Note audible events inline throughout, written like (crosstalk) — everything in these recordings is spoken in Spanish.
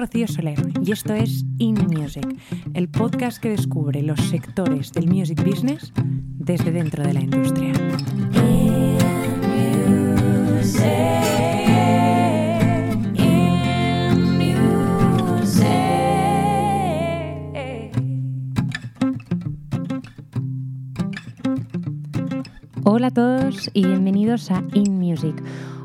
Rocío Soler y esto es In Music, el podcast que descubre los sectores del music business desde dentro de la industria. Hola a todos y bienvenidos a In Music.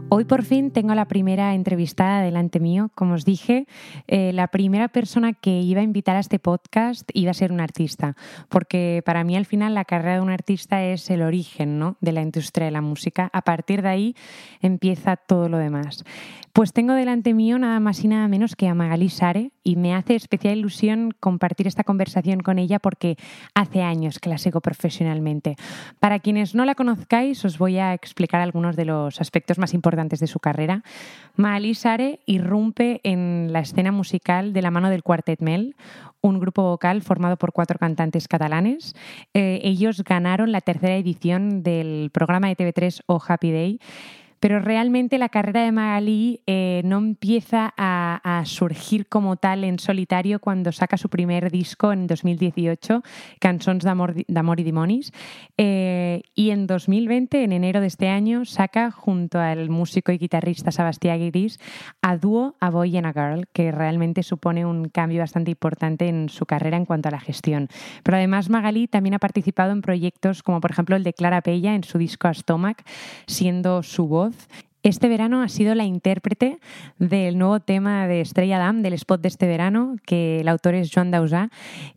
Hoy por fin tengo la primera entrevistada delante mío. Como os dije, eh, la primera persona que iba a invitar a este podcast iba a ser un artista, porque para mí al final la carrera de un artista es el origen ¿no? de la industria de la música. A partir de ahí empieza todo lo demás. Pues tengo delante mío nada más y nada menos que a Magali Sare y me hace especial ilusión compartir esta conversación con ella porque hace años que la sigo profesionalmente. Para quienes no la conozcáis, os voy a explicar algunos de los aspectos más importantes de su carrera. Magali Sare irrumpe en la escena musical de la mano del Quartet Mel, un grupo vocal formado por cuatro cantantes catalanes. Eh, ellos ganaron la tercera edición del programa de TV3 O Happy Day pero realmente la carrera de Magali eh, no empieza a, a, surgir como tal en solitario cuando saca su primer disco en 2018, Cançons d'amor y dimonis, eh, y en 2020, en enero de este año, saca junto al músico y guitarrista Sebastián Guiris a dúo A Boy and a Girl, que realmente supone un cambio bastante importante en su carrera en cuanto a la gestión. Pero además Magali también ha participado en proyectos como por ejemplo el de Clara Pella en su disco Stomach, siendo su voz este verano ha sido la intérprete del nuevo tema de Estrella Damm, del spot de este verano, que el autor es Joan Dausà,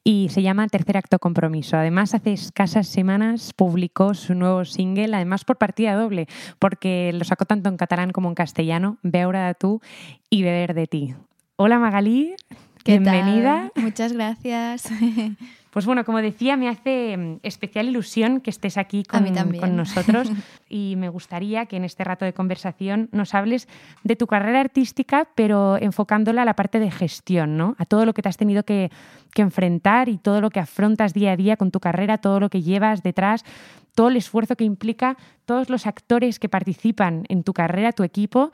y se llama Tercer Acto Compromiso. Además, hace escasas semanas publicó su nuevo single, además por partida doble, porque lo sacó tanto en catalán como en castellano, Veure de tú y Beber de ti. Hola Magalí, bienvenida. Tal? Muchas gracias. (laughs) Pues bueno, como decía, me hace mm, especial ilusión que estés aquí con, con, nosotros (laughs) y me gustaría que en este rato de conversación nos hables de tu carrera artística, pero enfocándola a la parte de gestión, ¿no? A todo lo que te has tenido que, que enfrentar y todo lo que afrontas día a día con tu carrera, todo lo que llevas detrás, todo el esfuerzo que implica, todos los actores que participan en tu carrera, tu equipo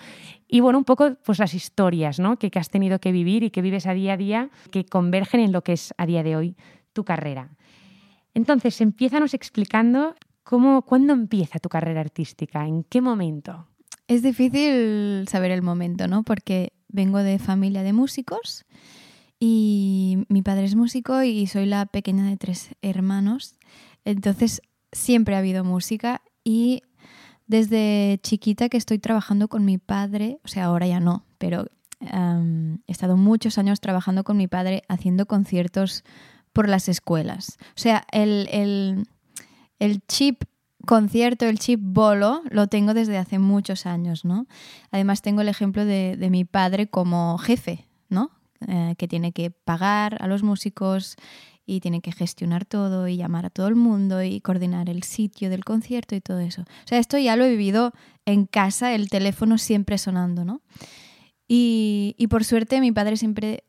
y bueno, un poco pues las historias ¿no? que, que has tenido que vivir y que vives a día a día que convergen en lo que es a día de hoy tu carrera. Entonces, empiézanos explicando cómo, cuándo empieza tu carrera artística, en qué momento. Es difícil saber el momento, ¿no? Porque vengo de familia de músicos y mi padre es músico y soy la pequeña de tres hermanos. Entonces, siempre ha habido música y desde chiquita que estoy trabajando con mi padre, o sea, ahora ya no, pero um, he estado muchos años trabajando con mi padre haciendo conciertos por las escuelas. O sea, el, el, el chip concierto, el chip bolo, lo tengo desde hace muchos años, ¿no? Además tengo el ejemplo de, de mi padre como jefe, ¿no? Eh, que tiene que pagar a los músicos y tiene que gestionar todo y llamar a todo el mundo y coordinar el sitio del concierto y todo eso. O sea, esto ya lo he vivido en casa, el teléfono siempre sonando, ¿no? Y, y por suerte mi padre siempre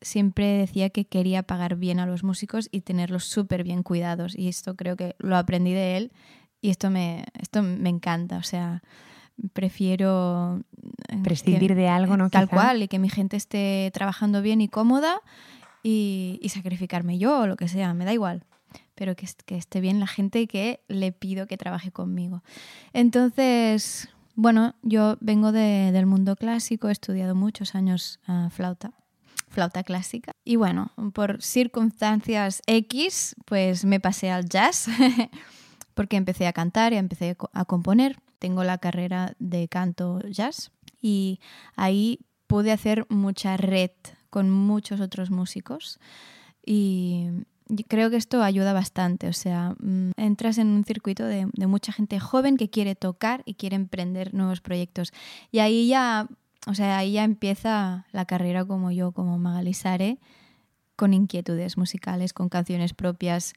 siempre decía que quería pagar bien a los músicos y tenerlos súper bien cuidados. Y esto creo que lo aprendí de él y esto me, esto me encanta. O sea, prefiero... Prescindir que, de algo, ¿no? Tal Quizá. cual, y que mi gente esté trabajando bien y cómoda y, y, sacrificarme yo o lo que sea, me da igual. Pero que, que esté bien la gente que le pido que trabaje conmigo. Entonces, bueno, yo vengo de, del mundo clásico, he estudiado muchos años uh, flauta flauta clásica. Y bueno, por circunstancias X, pues me pasé al jazz, (laughs) porque empecé a cantar y empecé a componer. Tengo la carrera de canto jazz y ahí pude hacer mucha red con muchos otros músicos y creo que esto ayuda bastante, o sea, mm, entras en un circuito de, de, mucha gente joven que quiere tocar y quiere emprender nuevos proyectos. Y ahí ya, o sea, ahí ya empieza la carrera como yo, como Magali Sare, con inquietudes musicales, con canciones propias,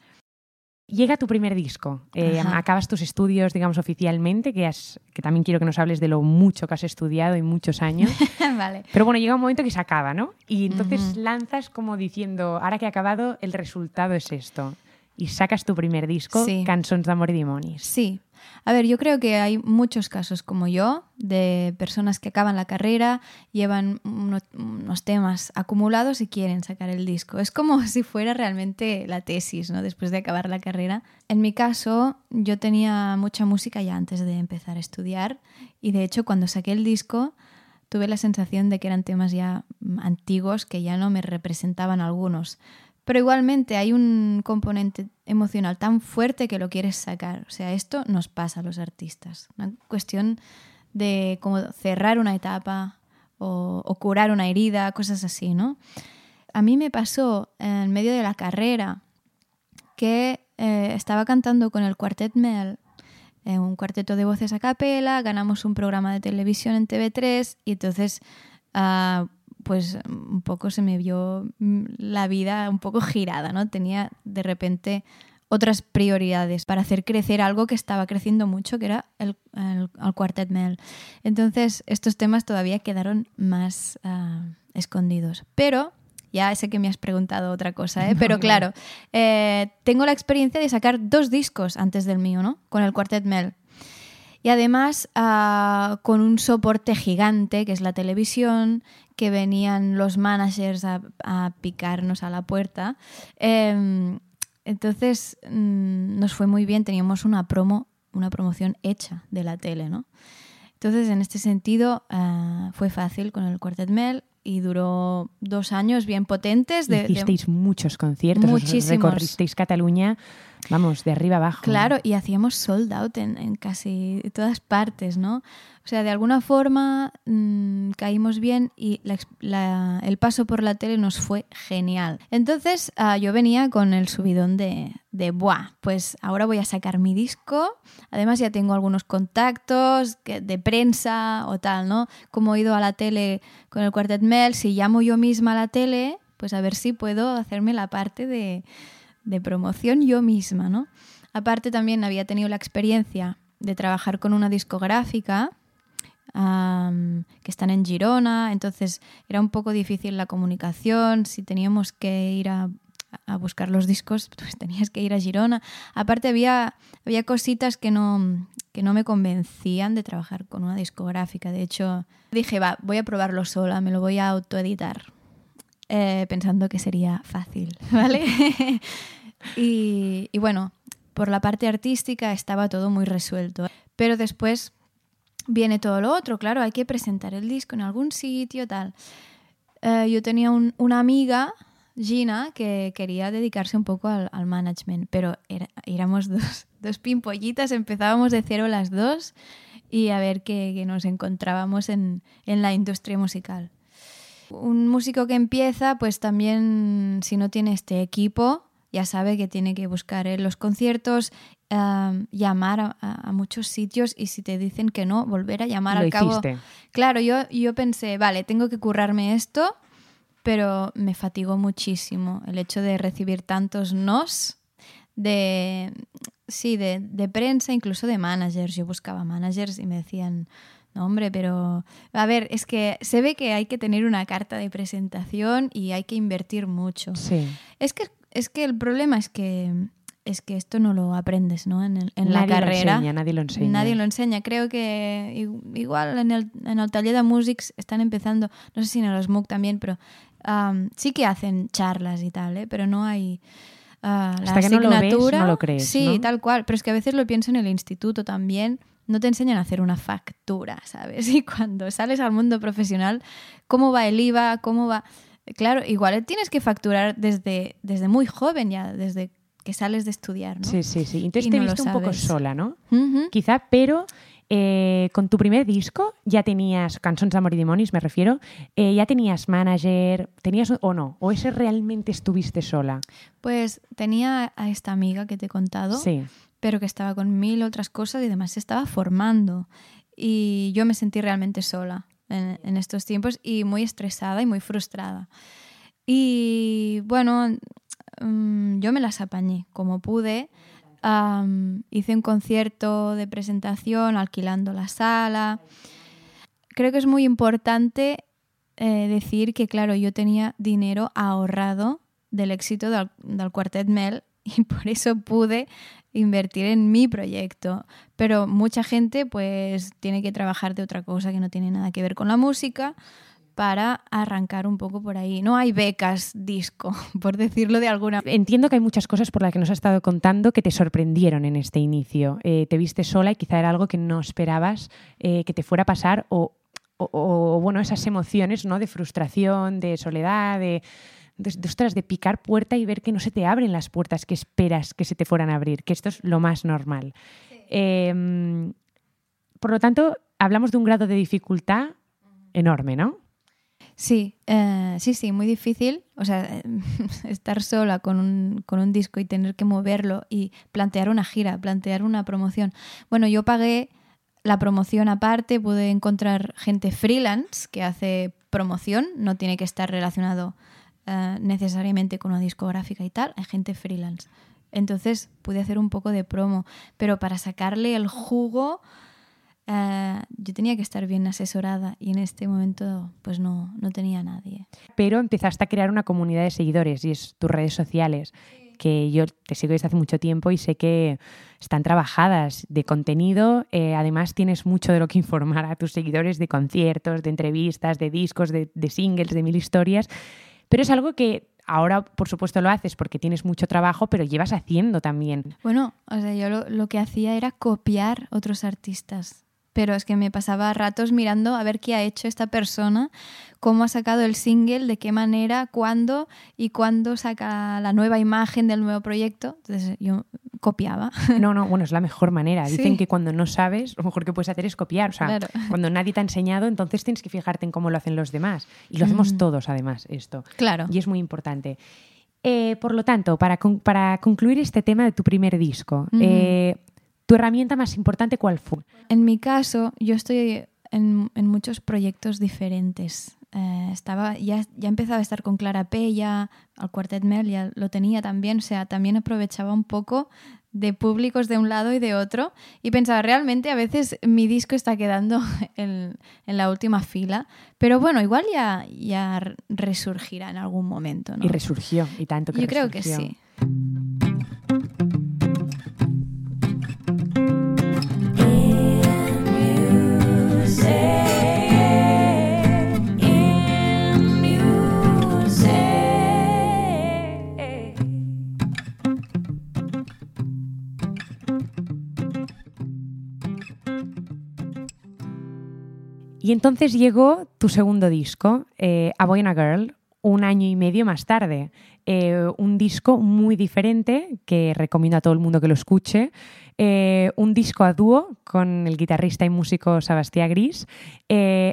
Llega tu primer disco, eh, acabas tus estudios, digamos, oficialmente, que, has, que también quiero que nos hables de lo mucho que has estudiado y muchos años. (laughs) vale. Pero bueno, llega un momento que se acaba, ¿no? Y entonces uh -huh. lanzas como diciendo, ahora que he acabado, el resultado es esto. Y sacas tu primer disco, Sí. Cançons d'amor i dimonis. Sí. A ver, yo creo que hay muchos casos como yo, de personas que acaban la carrera, llevan uno- unos temas acumulados y quieren sacar el disco. Es como (laughs) si fuera realmente la tesis, ¿no? Después de acabar la carrera. En mi caso, yo tenía mucha música ya antes de empezar a estudiar y de hecho cuando saqué el disco tuve la sensación de que eran temas ya antiguos que ya no me representaban algunos. Pero igualmente hay un componente emocional tan fuerte que lo quieres sacar. O sea, esto nos pasa a los artistas. Una cuestión de como cerrar una etapa o, curar una herida, cosas así, ¿no? A mí me pasó en medio de la carrera que eh, estaba cantando con el Quartet Mel, eh, un cuarteto de voces a capela, ganamos un programa de televisión en TV3 y entonces ah, pues un poco se me vio mm, la vida un poco girada, ¿no? Tenía de repente otras prioridades para hacer crecer algo que estaba creciendo mucho, que era el, el, el Quartet Mel. Entonces, estos temas todavía quedaron más ah, escondidos. Pero, ya sé que me has preguntado otra cosa, ¿eh? No, pero claro, eh, tengo la experiencia de sacar dos discos antes del mío, ¿no? Con el Quartet Mel. Y además ah, con un soporte gigante, que es la televisión, que venían los managers a, a picarnos a la puerta. Eh, entonces mm, nos fue muy bien, teníamos una promo, una promoción hecha de la tele, ¿no? Entonces, en este sentido, ah, fue fácil con el Quartet Mel y duró dos años bien potentes. De, de- Hicisteis muchos conciertos, os Muchísimos. recorristeis Cataluña, vamos, de arriba abajo. Claro, y hacíamos sold out en, en casi todas partes, ¿no? O sea, de alguna forma mm, caímos bien y el paso por la tele nos fue genial. Entonces ah, yo venía con el subidón de, de, buah, pues ahora voy a sacar mi disco. Además ya tengo algunos contactos de prensa o tal, ¿no? Como he ido a la tele con el Quartet Mel, si llamo yo misma a la tele, pues a ver si puedo hacerme la parte de, de promoción yo misma, ¿no? Aparte también había tenido la experiencia de trabajar con una discográfica que están en Girona, entonces era un poco difícil la comunicación, si teníamos que ir a, buscar los discos, (laughs) pues tenías que ir a Girona. Aparte había, había cositas que no, que no me convencían de trabajar con una discográfica, de hecho dije, va, voy a probarlo sola, me lo voy a autoeditar, eh, pensando que sería fácil, (laughs) ¿vale? y bueno, por la parte artística estaba todo muy resuelto. Pero después viene todo lo otro, claro, hay que presentar el disco en algún sitio, tal. Eh, yo tenía un- una amiga, Gina, que quería dedicarse un poco al, al management, pero era- éramos dos, dos pimpollitas, empezábamos de cero las dos y a ver qué, nos encontrábamos en, en la industria musical. Un músico que empieza, pues también si no tiene este equipo, ya sabe que tiene que buscar en los conciertos, eh, llamar a, muchos sitios y si te dicen que no, volver a llamar Lo al cabo. hiciste. Claro, yo, yo pensé, vale, tengo que currarme esto, pero me fatigó muchísimo el hecho de recibir tantos nos de sí, de, de prensa, incluso de managers. Yo buscaba managers y me decían, no, hombre, pero a ver, es que se ve que hay que tener una carta de presentación y hay que invertir mucho. Sí. Es que, es que el problema es que es que esto no lo aprendes, ¿no? En, el- en la lo carrera. enseña, nadie lo enseña. Nadie lo enseña. Creo que igual en el, en el taller de Musics están empezando, no sé si en el SMUC también, pero am, sí que hacen charlas y tal, ¿eh? pero no hay la Hasta que no lo ves, no lo crees, Sí, ¿no? tal cual. Pero es que a veces lo pienso en el instituto también. No te enseñan a hacer una factura, ¿sabes? (laughs) Y cuando sales al mundo profesional, ¿cómo va el IVA? ¿Cómo va...? claro, igual tienes que facturar desde, desde muy joven ya, desde que sales de estudiar, ¿no? Sí, sí, sí. Entonces Y te no un poco sola, ¿no? Ujú. Quizá, pero eh, con tu primer disco ya tenías, Cançons d'amor y demonios me refiero, eh, ya tenías manager, tenías o no, o ese realmente estuviste sola. Pues tenía a esta amiga que te he contado, Sí. pero que estaba con mil otras cosas y además se estaba formando. Y yo me sentí realmente sola en, en estos tiempos y muy estresada y muy frustrada. Y bueno, mm, yo me las apañé como pude. Hice un concierto de presentación alquilando la sala. Creo que es muy importante eh, decir que, claro, yo tenía dinero ahorrado del éxito del, del Quartet Mel (laughs) y por eso pude invertir en mi proyecto. Pero mucha gente pues tiene que trabajar de otra cosa que no tiene nada que ver con la música para arrancar un poco por ahí. No hay becas disco, (laughs) por decirlo de alguna Entiendo que hay muchas cosas por las que nos has estado contando que te sorprendieron en este inicio. Eh, te viste sola y quizá era algo que no esperabas eh, que te fuera a pasar o, o- o, bueno, esas emociones ¿no? de frustración, de soledad, de, de, de, ostras, de picar puerta y ver que no se te abren las puertas que esperas que se te fueran a abrir, que esto es lo más normal. Eh, por lo tanto, hablamos de un grado de dificultad enorme, ¿no? Sí, eh, sí, sí, muy difícil. O sea, (laughs) estar sola con un, con un disco y tener que moverlo y plantear una gira, plantear una promoción. Bueno, yo pagué la promoción aparte, pude encontrar gente freelance que hace promoción, no tiene que estar relacionado eh, necesariamente con una discográfica y tal, hay gente freelance. Entonces pude hacer un poco de promo, pero para sacarle el jugo eh, yo tenía que estar bien asesorada y en este momento pues no, no tenía a nadie. pero empezaste a crear una comunidad de seguidores y es tus redes sociales, que yo te sigo desde hace mucho tiempo y sé que están trabajadas de contenido. eh, además, tienes mucho de lo que (laughs) informar a tus seguidores de conciertos, de entrevistas, de discos, de, de singles, de mil historias. Pero es algo que ahora, por supuesto, lo haces porque tienes mucho trabajo, pero llevas haciendo también. Bueno, o sea, yo lo, lo que hacía era copiar otros artistas. Pero es que me pasaba ratos mirando a ver qué ha hecho esta persona, cómo ha sacado el single, de qué manera, cuándo y cuándo saca la nueva imagen del nuevo proyecto. Entonces yo copiaba. (laughs) No, no, bueno, es la mejor manera. Dicen Sí. que cuando no sabes, lo mejor que puedes hacer es copiar. O sea, Claro. cuando nadie te ha enseñado, entonces tienes que fijarte en cómo lo hacen los demás. Y lo hacemos Mm. todos, además, esto. Claro. Y es muy importante. Eh, por lo tanto, para, con- para concluir este tema de tu primer disco, eh, ¿tu herramienta más importante cuál fue? En mi caso, yo estoy en, en muchos proyectos diferentes. Eh, estaba, ya, ya empezaba a estar con Clara Pella, al Quartet Mel, ya lo tenía también, o sea, también aprovechaba un poco de públicos de un lado y de otro y pensaba, realmente a veces mi disco está quedando (laughs) en, en la última fila, pero bueno, igual ya, ya resurgirá en algún momento. ¿no? Y resurgió, y tanto que Yo creo que resurgió. sí. Y entonces llegó tu segundo disco, eh, A Boy and a Girl, un año y medio más tarde. Eh, un disco muy diferente que recomiendo a todo el mundo que lo escuche. Eh, un disco a dúo con el guitarrista y músico Sebastián Gris.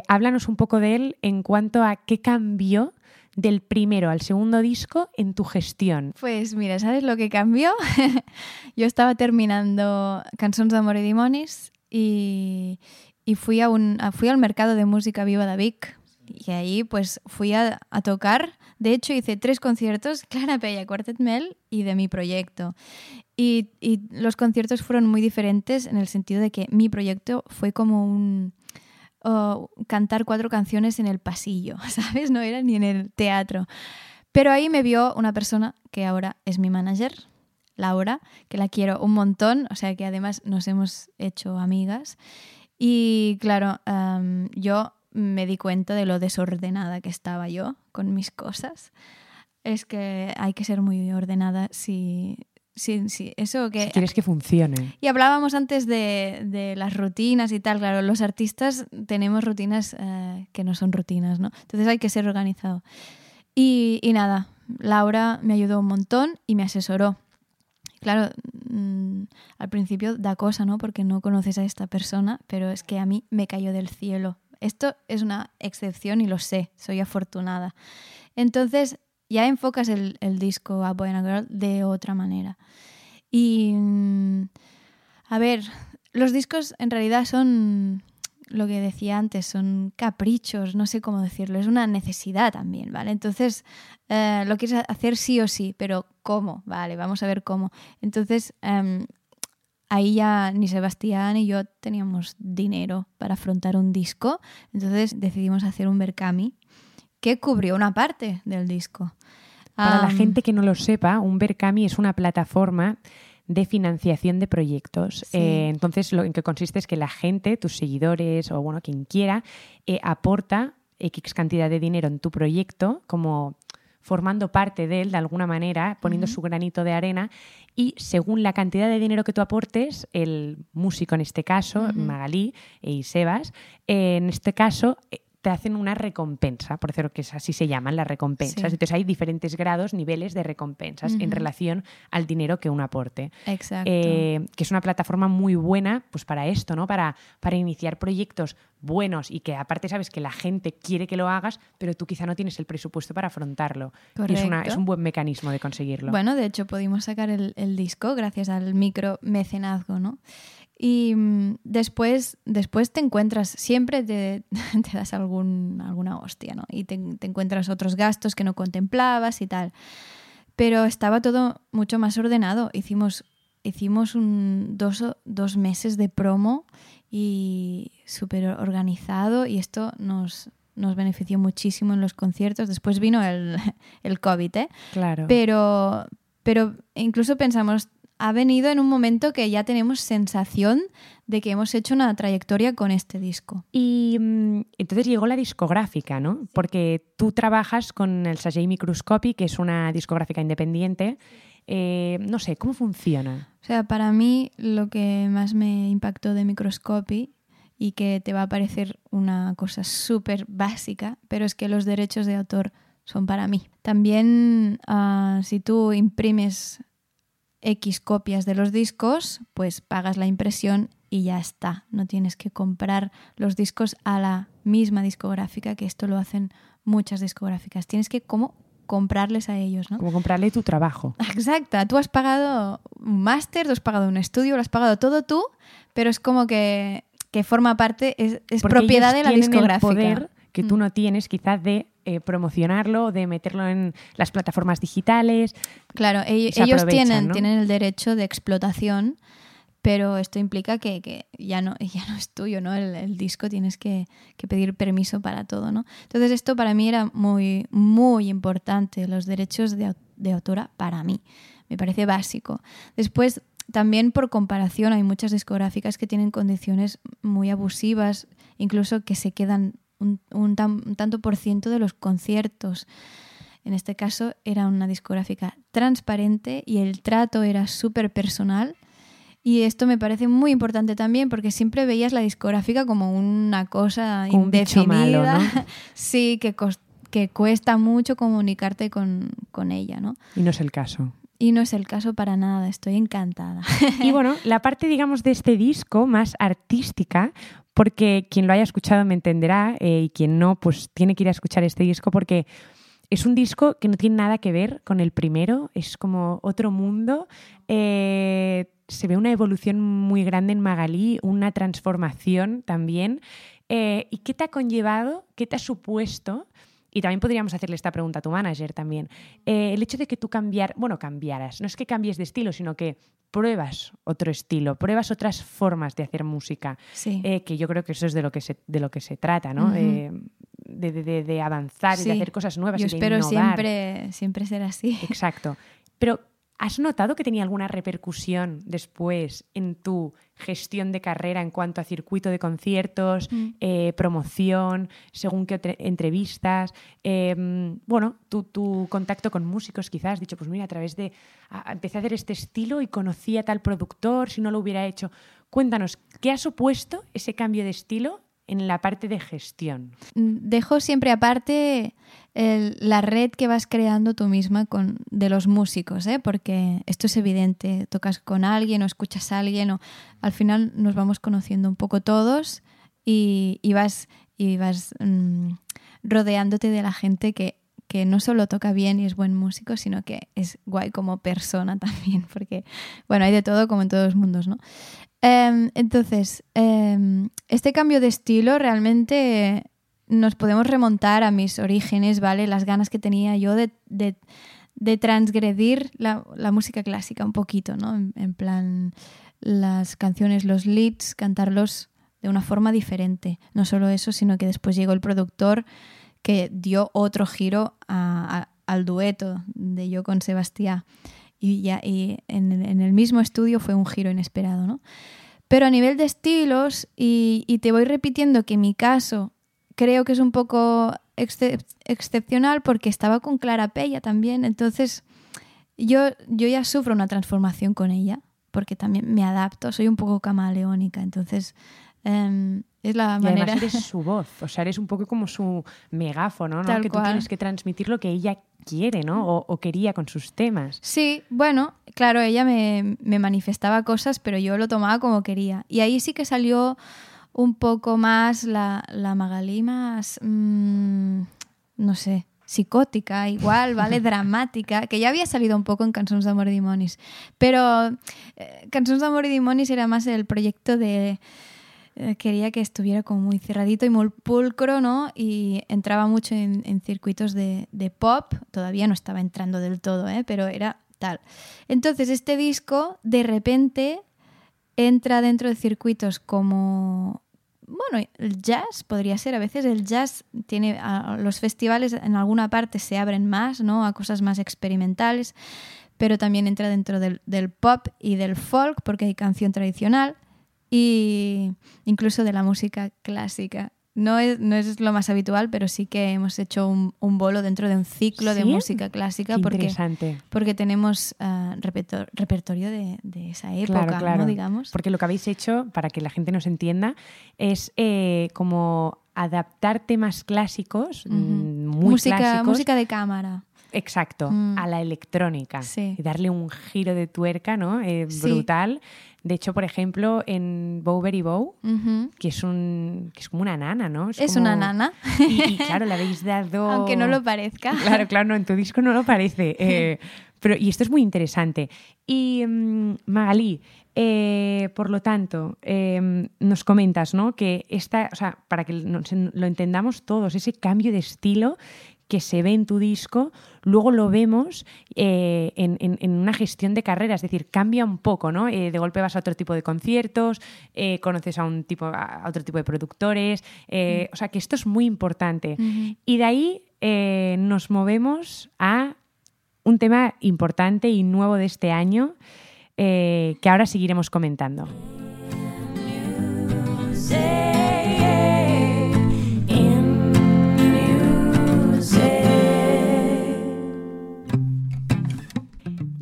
Háblanos un poco de él en cuanto a qué cambió del primero al segundo disco en tu gestión. Pues mira, ¿sabes lo que cambió? (laughs) Yo estaba terminando Cançons d'amor i dimonis y, y fui, a un, fui al mercado de música viva de Vic y ahí pues fui a, a tocar. De hecho hice tres conciertos, (laughs) Clara Pella, Quartet Mel y de mi proyecto. Y, y los conciertos fueron muy diferentes en el sentido de que mi proyecto fue como un... cantar cuatro canciones en el pasillo, (laughs) ¿sabes? No era ni en el teatro. Pero ahí me vio una persona que ahora es mi manager, Laura, que la quiero un montón, o sea que además nos hemos hecho amigas. Y claro, yo me di cuenta de lo desordenada que estaba yo con mis cosas. Es que hay que ser muy ordenada si, si eso que... Si quieres que funcione. Y hablábamos antes de, de las rutinas y tal. Claro, los artistas tenemos rutinas eh, que no son rutinas, ¿no? Entonces hay que ser organizado. Y, y nada, Laura me ayudó un montón y me asesoró. Claro, mm, al principio da cosa, ¿no? Porque no conoces a esta persona, pero es que a mí me cayó del cielo. Esto es una excepción y lo sé, soy afortunada. Entonces ya enfocas el, el disco a Boy and a Girl de otra manera. Y, mm, a ver, los discos en realidad son lo que decía antes, son caprichos, no sé cómo decirlo, es una necesidad también, ¿vale? Entonces, eh, lo quieres hacer sí o sí, pero ¿cómo? Vale, vamos a ver cómo. Entonces, em, ahí ya ni Sebastián ni yo teníamos dinero para afrontar un disco, entonces decidimos hacer un Berkami que cubrió una parte del disco. Para la gente que no lo sepa, un Berkami es una plataforma de financiación de proyectos. Sí. Eh, entonces, lo en que consiste es que la gente, tus seguidores o bueno, quien quiera, eh, aporta X cantidad de dinero en tu proyecto como formando parte de él de alguna manera, poniendo su granito de arena y según la cantidad de dinero que tú aportes, el músico en este caso, Magalí y Sebas, eh, en este caso te hacen una recompensa, por decirlo que es así se llaman las recompensas. Sí. Entonces hay diferentes grados, niveles de recompensas en relación al dinero que uno aporte. Exacto. Eh, que es una plataforma muy buena pues para esto, ¿no? Para, para iniciar proyectos buenos y que aparte sabes que la gente quiere que lo hagas, pero tú quizá no tienes el presupuesto para afrontarlo. Y es, una- Correcto. es un buen mecanismo de conseguirlo. Bueno, de hecho pudimos sacar el, el disco gracias al micro mecenazgo, ¿no? Y mm, después, después te encuentras, siempre te, (laughs) te das algún, alguna hostia, ¿no? Y te, te encuentras otros gastos que no contemplabas y tal. Pero estaba todo mucho más ordenado. Hicimos, hicimos un, dos, dos meses de promo y súper organizado y esto nos, nos benefició muchísimo en los conciertos. Después vino el, (laughs) el COVID, ¿eh? claro. Pero, pero incluso pensamos, ha venido en un momento que ya tenemos sensación de que hemos hecho una trayectoria con este disco. Y mm, entonces llegó la discográfica, ¿no? Porque tú trabajas con el Sajay Microscopy, que es una discográfica independiente. Eh, no sé, ¿cómo funciona? O sea, para mí lo que más me impactó de Microscopy y que te va a parecer una cosa súper básica, pero es que los derechos de autor son para mí. También ah, si tú imprimes X copias de los discos, pues pagas la impresión y ya está. No tienes que comprar los discos a la misma discográfica, que esto lo hacen muchas discográficas. Tienes que como comprarles a ellos, ¿no? Como comprarle tu trabajo. (laughs) Exacta, tú has pagado un máster, tú has pagado un estudio, lo has pagado todo tú, pero es como que, que forma parte, es, es propiedad de la discográfica. El poder que tú Mm. no tienes quizás de eh, promocionarlo, de meterlo en las plataformas digitales. Claro, ellos tienen, ¿no? tienen el derecho de explotación, pero esto implica que, que ya, no, (laughs) ya no es tuyo, ¿no? El, el disco tienes que, que pedir permiso para todo, ¿no? Entonces esto para mí era muy, muy importante, los derechos de autora para mí. Me parece básico. Después, también por comparación, hay muchas discográficas que tienen condiciones muy abusivas, incluso que se quedan un, un tan- un tanto por ciento de los conciertos. En este caso era una discográfica transparente y el trato era súper personal. Y esto me parece muy importante también porque siempre veías la discográfica como una cosa Como un bicho indefinida. malo, ¿no? (laughs) sí, que, que cuesta mucho comunicarte con, con ella, ¿no? Y no es el caso. Y no es el caso para nada, estoy encantada. Y bueno, la parte, digamos, de este disco más artística, porque quien lo haya escuchado me entenderá eh, y quien no, pues tiene que ir a escuchar este disco porque es un disco que no tiene nada que ver con el primero, es como otro mundo. Eh, se ve una evolución muy grande en Magalí, una transformación también. Eh, ¿Y qué te ha conllevado, qué te ha supuesto? Y también podríamos hacerle esta pregunta a tu manager también. Eh, el hecho de que tú cambiar, bueno, cambiaras, no es que cambies de estilo, sino que pruebas otro estilo, pruebas otras formas de hacer música, Sí. eh, que yo creo que eso es de lo que se, de lo que se trata, ¿no? Eh, de, de- de- avanzar y de hacer cosas nuevas Yo y de espero innovar. siempre, siempre ser así. Exacto. (laughs) Pero ¿has notado que tenía alguna repercusión después en tu gestión de carrera en cuanto a circuito de conciertos, Mm. eh, promoción, según qué entrevistas? eh, bueno, tu, tu contacto con músicos quizás, has dicho, pues mira, a través de... a- empecé a hacer este estilo y conocí a tal productor, si no lo hubiera hecho. Cuéntanos, ¿qué ha supuesto ese cambio de estilo en la parte de gestión? Dejo siempre aparte el- la red que vas creando tú misma con, de los músicos, ¿eh? porque esto es evidente, tocas con alguien o escuchas a alguien o al final nos vamos conociendo un poco todos y, y vas, y vas mm, rodeándote de la gente que, que no solo toca bien y es buen músico, sino que es guay como persona (laughs) también, porque, bueno, hay de todo como en todos los mundos, ¿no? Em, entonces, em, este cambio de estilo realmente nos podemos remontar a mis orígenes, ¿vale? Las ganas que tenía yo de, de, de transgredir la, la música clásica un poquito, ¿no? En, en plan, las canciones, los leads, cantarlos de una forma diferente. No solo eso, sino que después llegó el productor que dio otro giro a- a- al dueto de yo con Sebastián. Y, ya, y en, el- mismo estudio fue un giro inesperado, ¿no? Pero a nivel de estilos, y, te voy repitiendo que mi caso creo que es un poco excep- excepcional porque estaba con Clara Pella también, entonces yo, yo ya sufro una transformación con ella porque también me adapto, soy un poco camaleónica, entonces em, es la Y manera... además eres su voz, o sea, eres un poco como su megáfono, ¿no? Tal que tú cual. tienes que transmitir lo que ella quiere, ¿no? O, o quería con sus temas. Sí, bueno, claro, ella me, me manifestaba cosas, pero yo lo tomaba como quería. Y ahí sí que salió un poco más la, la Magalí más, mm, no sé, psicótica, igual, ¿vale? (laughs) Dramática, que ya había salido un poco en Cançons d'amor i dimonis. Pero eh, Cançons d'amor i dimonis era más el proyecto de... eh, Quería que estuviera como muy cerradito y muy pulcro, ¿no? Y entraba mucho en, circuitos de, pop. Todavía no estaba entrando del todo, ¿eh? Pero era tal. Entonces, este disco, de repente, entra dentro de circuitos como bueno, el jazz podría ser. A veces el jazz tiene. a- los festivales en alguna parte se abren más, ¿no? A cosas más experimentales. Pero también entra dentro del pop y del folk, porque hay canción tradicional. Y incluso de la música clásica. No es, no es lo más habitual, pero sí que hemos hecho un, un bolo dentro de un ciclo de música clásica. Qué porque interesante. porque tenemos repertor- repertorio de, de esa época, Claro, claro. ¿no? Digamos. Porque lo que habéis hecho, para que la gente nos entienda, es eh, como adaptar temas clásicos, Ujú. mm, muy música, clásicos, música de cámara. exacto, Mm. a la electrónica Sí. y darle un giro de tuerca, ¿no? Eh, Sí. brutal. De hecho, por ejemplo, en Bowberry Bow, que es un que es como una nana, ¿no? Es como- una nana, Y, y claro, le habéis dado. (laughs) aunque no lo parezca. (laughs) Claro, claro, no, en tu disco no lo parece. eh, (laughs) pero, y esto es muy interesante. Y mm, Magalí, eh, por lo tanto, eh, nos comentas, ¿no? Que esta, o sea, para que lo entendamos todos, ese cambio de estilo que se ve en tu disco, luego lo vemos eh, en, en- en una gestión de carrera, es decir, cambia un poco, ¿no? Eh, de golpe vas a otro tipo de conciertos, eh, conoces a un tipo, a otro tipo de productores, eh, o sea que esto es muy importante. Y de ahí nos movemos a un tema importante y nuevo de este año que ahora seguiremos comentando.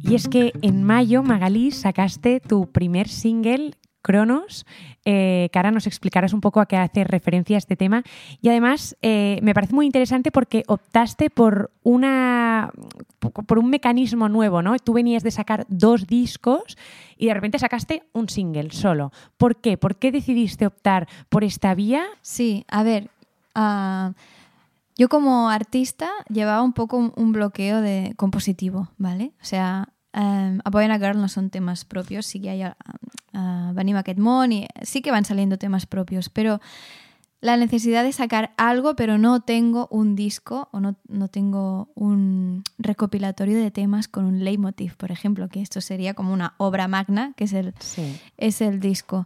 Y es que en mayo, Magalí, sacaste tu primer single, Cronos, eh, que ahora nos explicarás un poco a qué hace referencia este tema. Y además eh, me parece muy interesante porque optaste por, una, por un mecanismo nuevo, ¿no? Tú venías de sacar dos discos y de repente sacaste un single solo. ¿Por qué? ¿Por qué decidiste optar por esta vía? Sí, a ver, ah, yo como artista llevaba un poco un, un bloqueo de compositivo, ¿vale? O sea, um, A Boy and a Girl no son temas propios, sí que hay uh, uh, Venim a aquest món y sí que van saliendo temas propios, pero la necesidad de sacar algo, pero no tengo un disco o no, no tengo un recopilatorio de temas con un leitmotiv, por ejemplo, que esto sería como una obra magna, que es el, Sí. es el disco.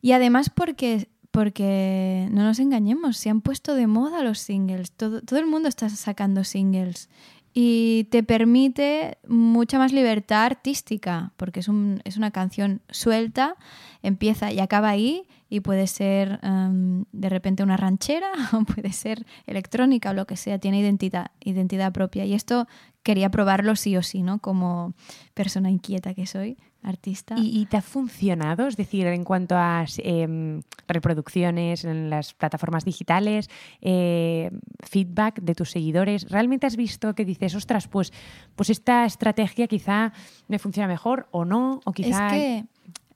Y además porque, porque no nos engañemos, se han puesto de moda los singles. Todo, todo el mundo está sacando singles. Y te permite mucha más libertad artística, porque es, un- es una canción suelta, empieza y acaba ahí, y puede ser em, de repente una ranchera, (laughs) o puede ser electrónica o lo que sea, tiene identidad, identidad propia. Y esto quería probarlo sí o sí, ¿no? Como persona inquieta que soy, artista. ¿Y, y te ha funcionado? Es decir, en cuanto a em, reproducciones en las plataformas digitales, eh, feedback de tus seguidores, ¿realmente has visto que dices, ostras, pues, pues esta estrategia quizá me funciona mejor o no? O quizá Es que,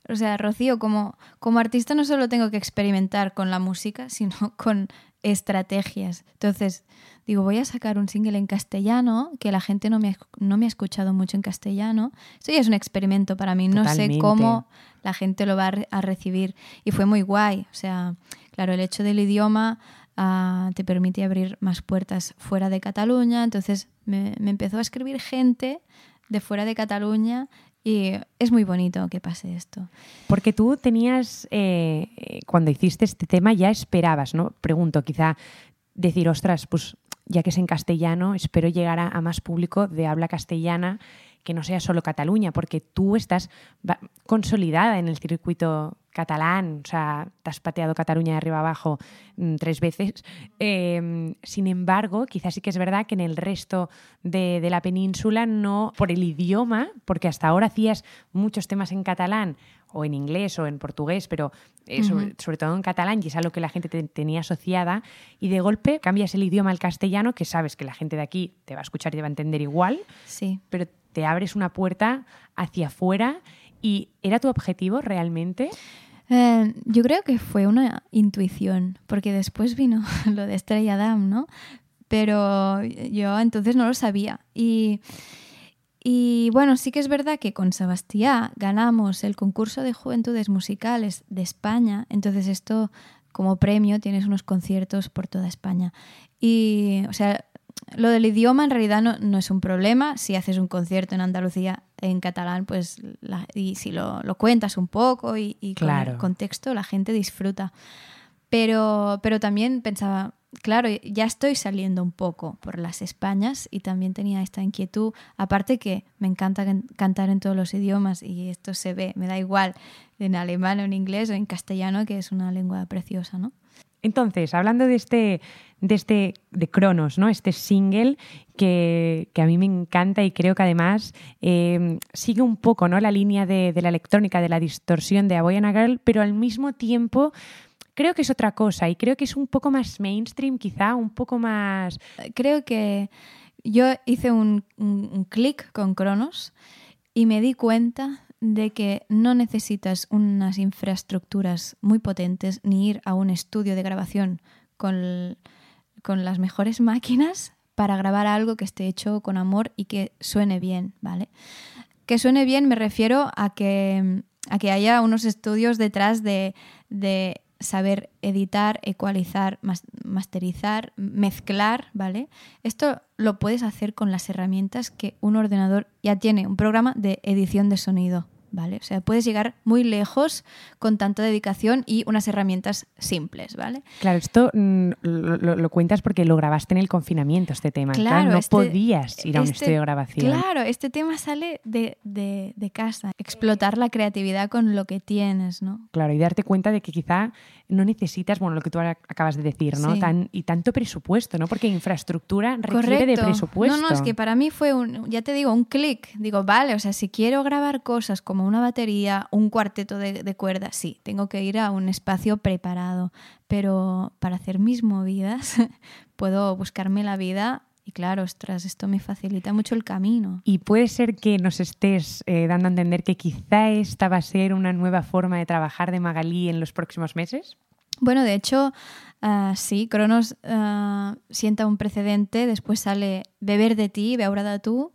o sea, Rocío, como, como artista no solo tengo que experimentar con la música, sino (laughs) con estrategias. Entonces, digo, voy a sacar un single en castellano, que la gente no me ha, no me ha escuchado mucho en castellano. Esto ya es un experimento para mí. No sé cómo la gente lo va a, re- a recibir. Y fue muy guay. O sea, claro, el hecho del idioma ah, te permite abrir más puertas fuera de Cataluña. Entonces, me, me empezó a escribir gente de fuera de Cataluña y es muy bonito que pase esto. Porque tú tenías, eh, eh, cuando hiciste este tema, ya esperabas, ¿no? Pregunto, quizá decir, ostras, pues ya que es en castellano, espero llegar a, a más público de habla castellana que no sea solo Cataluña, porque tú estás consolidada en el circuito catalán, o sea, te has pateado Cataluña de arriba abajo mm, tres veces. Eh, sin embargo, quizás sí que es verdad que en el resto de, de la península no, por el idioma, porque hasta ahora hacías muchos temas en catalán o en inglés o en portugués, pero eh, sobre, sobre todo en catalán, y es algo que la gente te- tenía asociada, y de golpe cambias el idioma al castellano, que sabes que la gente de aquí te va a escuchar y te va a entender igual, Sí. pero te abres una puerta hacia afuera. ¿Y era tu objetivo realmente? Eh, yo creo que fue una intuición, porque después vino (laughs) lo de Estrella Damm, ¿no? Pero yo entonces no lo sabía. Y, y bueno, sí que es verdad que con Sebastián ganamos el concurso de juventudes musicales de España, entonces esto como premio tienes unos conciertos por toda España. Y, o sea, lo del idioma en realidad no, no es un problema. Si haces un concierto en Andalucía en catalán, pues la- y si lo, lo cuentas un poco y, y con Claro. el contexto, la gente disfruta. Pero, pero también pensaba, claro, ya estoy saliendo un poco por las Españas y también tenía esta inquietud. Aparte que me encanta can- cantar en todos los idiomas y esto se ve, me da igual en alemán o en inglés o en castellano, que es una lengua preciosa, ¿no? Entonces, hablando de este, de este, de Cronos, ¿no? Este single que, que a mí me encanta y creo que además eh, sigue un poco, ¿no? La línea de, de la electrónica, de la distorsión de a Girl, pero al mismo tiempo creo que es otra cosa y creo que es un poco más mainstream, quizá, un poco más. creo que yo hice un, clic con Cronos y me di cuenta de que no necesitas unas infraestructuras muy potentes ni ir a un estudio de grabación con, con las mejores máquinas para grabar algo que esté hecho con amor y que suene bien, ¿vale? Que suene bien me refiero a que, a que haya unos estudios detrás de, de saber editar, ecualizar, mas- masterizar, mezclar, ¿vale? Esto lo puedes hacer con las herramientas que un ordenador ya tiene, un programa de edición de sonido, ¿vale? O sea, puedes llegar muy lejos con tanta dedicación y unas herramientas simples, ¿vale? Claro, esto mm, lo, lo- lo cuentas porque lo grabaste en el confinamiento, este tema. Claro, no este- podías ir a un este- estudio de grabación. Claro, este tema sale de, de- de casa. Explotar la creatividad con lo que tienes, ¿no? Claro, y darte cuenta de que quizá no necesitas, bueno, lo que tú acabas de decir, ¿no? Sí. Tan, y tanto presupuesto, ¿no? Porque infraestructura requiere de presupuesto. No, no, es que para mí fue un, ya te digo, un clic. Digo, vale, o sea, si quiero grabar cosas como una batería, un cuarteto de, de cuerdas, sí, tengo que ir a un espacio preparado. Pero para hacer mis movidas, (laughs) puedo buscarme la vida y claro, ostras, esto me facilita mucho el camino. Y puede ser que nos estés eh, dando a entender que quizá esta va a ser una nueva forma de trabajar de Magalí en los próximos meses. Bueno, de hecho, ah, sí, Cronos ah, sienta un precedente, después sale Beber de ti, Beure de tú,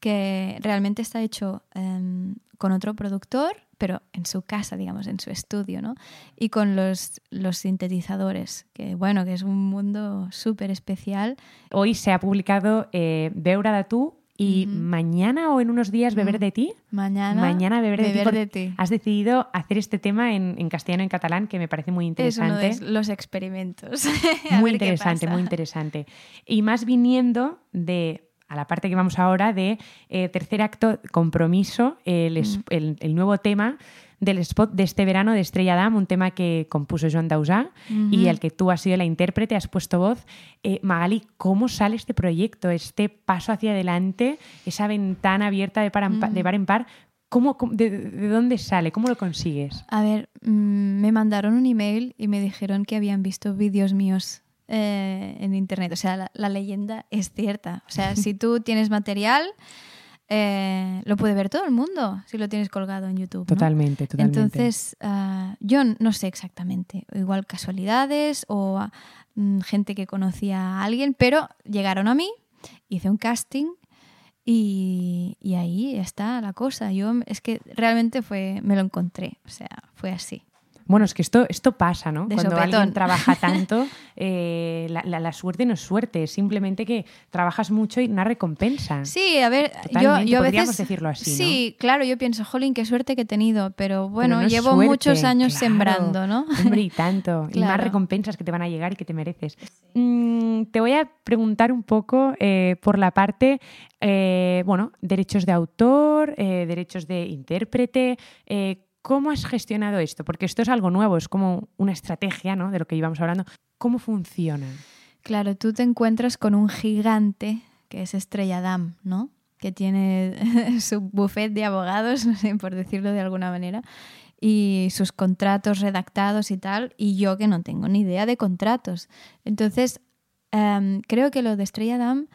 que realmente está hecho em, con otro productor, pero en su casa, digamos, en su estudio, ¿no? Y con los, los sintetizadores, que bueno, que es un mundo súper especial. Hoy se ha publicado eh, Beura de tú y mañana o en unos días Beber Mm. de ti. Mañana, Mañana Beber de ti. porque de ti. Has decidido hacer este tema en, en castellano y en catalán, que me parece muy Es uno interesante. de los experimentos. (laughs) Muy interesante, muy interesante. Y más viniendo de a la parte que vamos ahora de eh, tercer acto, compromiso, el, es- Mm. el- el nuevo tema del spot de este verano de Estrella Damm, un tema que compuso Joan Dausà y al que tú has sido la intérprete, has puesto voz. Eh, Magali, ¿cómo sale este proyecto, este paso hacia adelante, esa ventana abierta de par en, pa- Mm. de par, en par ¿Cómo, cómo- de, de dónde sale? ¿Cómo lo consigues? A ver, mm, me mandaron un email y me dijeron que habían visto vídeos míos eh, en internet. O sea, la, la leyenda es cierta. O sea, si tú (laughs) tienes material, eh, lo puede ver todo el mundo si lo tienes colgado en YouTube. ¿no? Totalmente, totalmente. Entonces, ah, yo no sé exactamente, igual casualidades o mm, gente que conocía a alguien, pero llegaron a mí, hice un casting y, y ahí está la cosa. Yo es que realmente fue, me lo encontré, o sea, fue así. Bueno, es que esto, esto pasa, ¿no? De Cuando sopetón. alguien trabaja (laughs) tanto, eh, la, la- la suerte no es suerte, es simplemente que trabajas mucho y una recompensa. Sí, a ver, yo, Totalmente, yo a podríamos veces... decirlo así, ¿no? Sí, claro, yo pienso, jolín, qué suerte que he tenido, pero bueno, Pero no es llevo suerte, muchos años claro. sembrando, ¿no? Hombre, y tanto. Y más recompensas que te van a llegar y que te mereces. Mm, te voy a preguntar un poco eh, por la parte, eh, bueno, derechos de autor, derechos de intérprete. ¿Cómo has gestionado esto? Porque esto es algo nuevo, es como una estrategia, ¿no? De lo que íbamos hablando. ¿Cómo funciona? Claro, tú te encuentras con un gigante que es Estrella Damm, ¿no? Que tiene (laughs) su buffet de abogados, (laughs) no sé, por decirlo de alguna manera, y sus contratos redactados y tal, y yo que no tengo ni idea de contratos. Entonces, em, creo que lo de Estrella Damm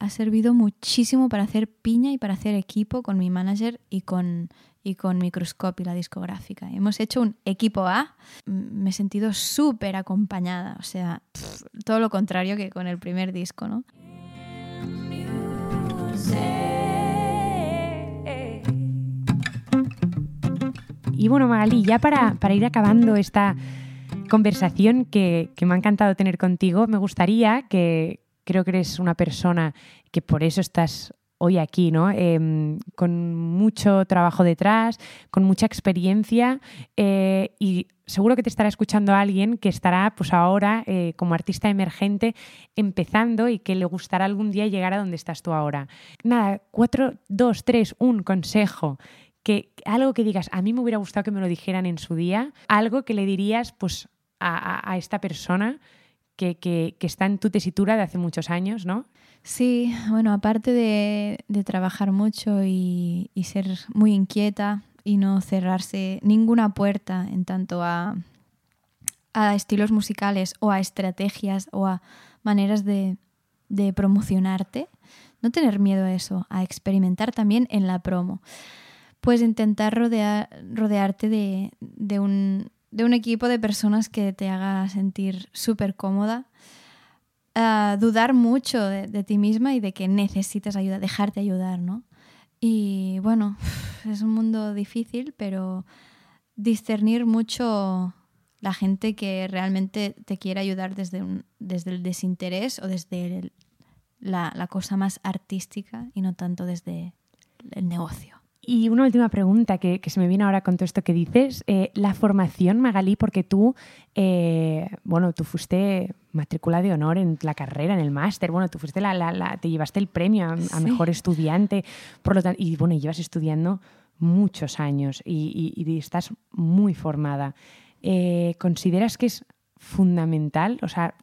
ha servido muchísimo para hacer piña y para hacer equipo con mi manager y con, y con la discográfica. Hemos hecho un equipo A. Me he sentido súper acompañada, o sea, todo lo contrario que con el primer disco, ¿no? Y bueno, Magali, ya para, para ir acabando esta conversación que, que me ha encantado tener contigo, me gustaría que creo que eres una persona que por eso estás hoy aquí, ¿no? Em, con mucho trabajo detrás, con mucha experiencia eh, y seguro que te estará escuchando alguien que estará pues ahora eh, como artista emergente empezando y que le gustará algún día llegar a donde estás tú ahora. Nada, cuatro, dos, tres, un consejo que algo que digas, a mí me hubiera gustado que me lo dijeran en su día, algo que le dirías pues a, esta persona que, que- que está en tu tesitura de hace muchos años, ¿no? Sí, bueno, aparte de, trabajar mucho y, ser muy inquieta y no cerrarse ninguna puerta en tanto a, estilos musicales o a estrategias o a maneras de, promocionarte, no tener miedo a eso, a experimentar también en la promo. Pues intentar rodear, rodearte de, de un, de un equipo de personas que te haga sentir súper cómoda, a dudar mucho de, ti misma y de que necesitas ayuda, dejarte ayudar, ¿no? Y bueno, (sighs) es un mundo difícil, pero discernir mucho la gente que realmente te quiere ayudar desde, un- desde el desinterés o desde la, la cosa más artística y no tanto desde el negocio. Y una última pregunta que, que se me viene ahora con todo esto que dices. Eh, la formación, Magalí, porque tú, eh, bueno, tú fuiste matrícula de honor en la carrera, en el máster, bueno, tú fuiste la, la- la- te llevaste el premio a, mejor estudiante, por lo tanto, y bueno, llevas estudiando muchos años y, y- y estás muy formada. Eh, ¿Consideras que es fundamental? O sea,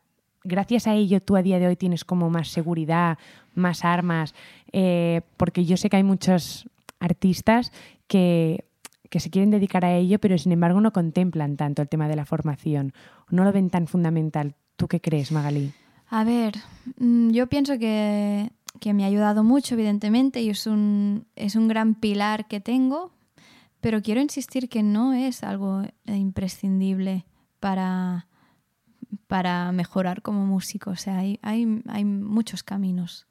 gracias a ello tú a día de hoy tienes como más seguridad, más armas, eh, porque yo sé que hay muchos artistas que, que se quieren dedicar a ello, pero sin embargo no contemplan tanto el tema de la formación, no lo ven tan fundamental. ¿Tú qué crees, Magalí? A ver, mm, yo pienso que, que me ha ayudado mucho, evidentemente, y es un, es un gran pilar que tengo, pero quiero insistir que no es algo eh, imprescindible para, para mejorar como músico. O sea, hay, hay, hay muchos caminos.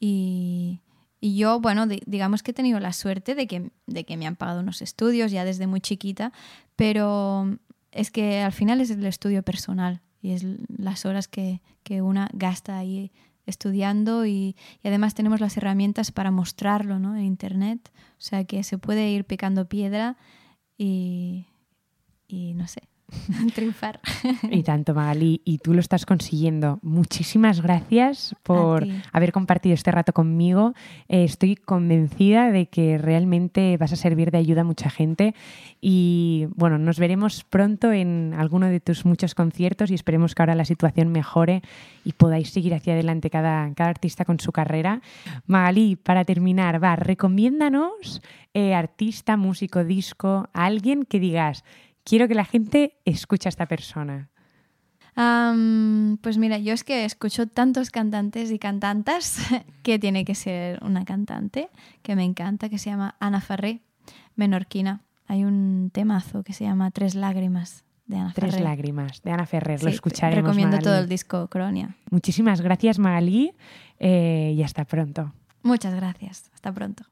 Y, y yo, bueno, di- digamos que he tenido la suerte de que, de que me han pagado unos estudios ya desde muy chiquita, pero es que al final es el estudio personal y es las horas que, que una gasta ahí estudiando y, y además tenemos las herramientas para mostrarlo ¿no? en internet, o sea que se puede ir picando piedra y, y no sé, (laughs) triunfar. Y tanto, Magali, y tú lo estás consiguiendo. Muchísimas gracias por haber compartido este rato conmigo. Eh, estoy convencida de que realmente vas a servir de ayuda a mucha gente. Y bueno, nos veremos pronto en alguno de tus muchos conciertos y esperemos que ahora la situación mejore y podáis seguir hacia adelante cada, cada artista con su carrera. Magali, para terminar, va, recomiéndanos eh, artista, músico, disco, a alguien que digas, quiero que la gente escuche a esta persona. Pues mira, yo es que escucho tantos cantantes y cantantas (laughs) que tiene que ser una cantante que me encanta, que se llama Ana Farré, menorquina. Hay un temazo que se llama Tres lágrimas de Ana Tres lágrimas de Ana Ferrer, lo Sí, escucharemos. Recomiendo Magali. todo el disco Cronia. Muchísimas gracias, Magali, eh, y hasta pronto. Muchas gracias. Hasta pronto.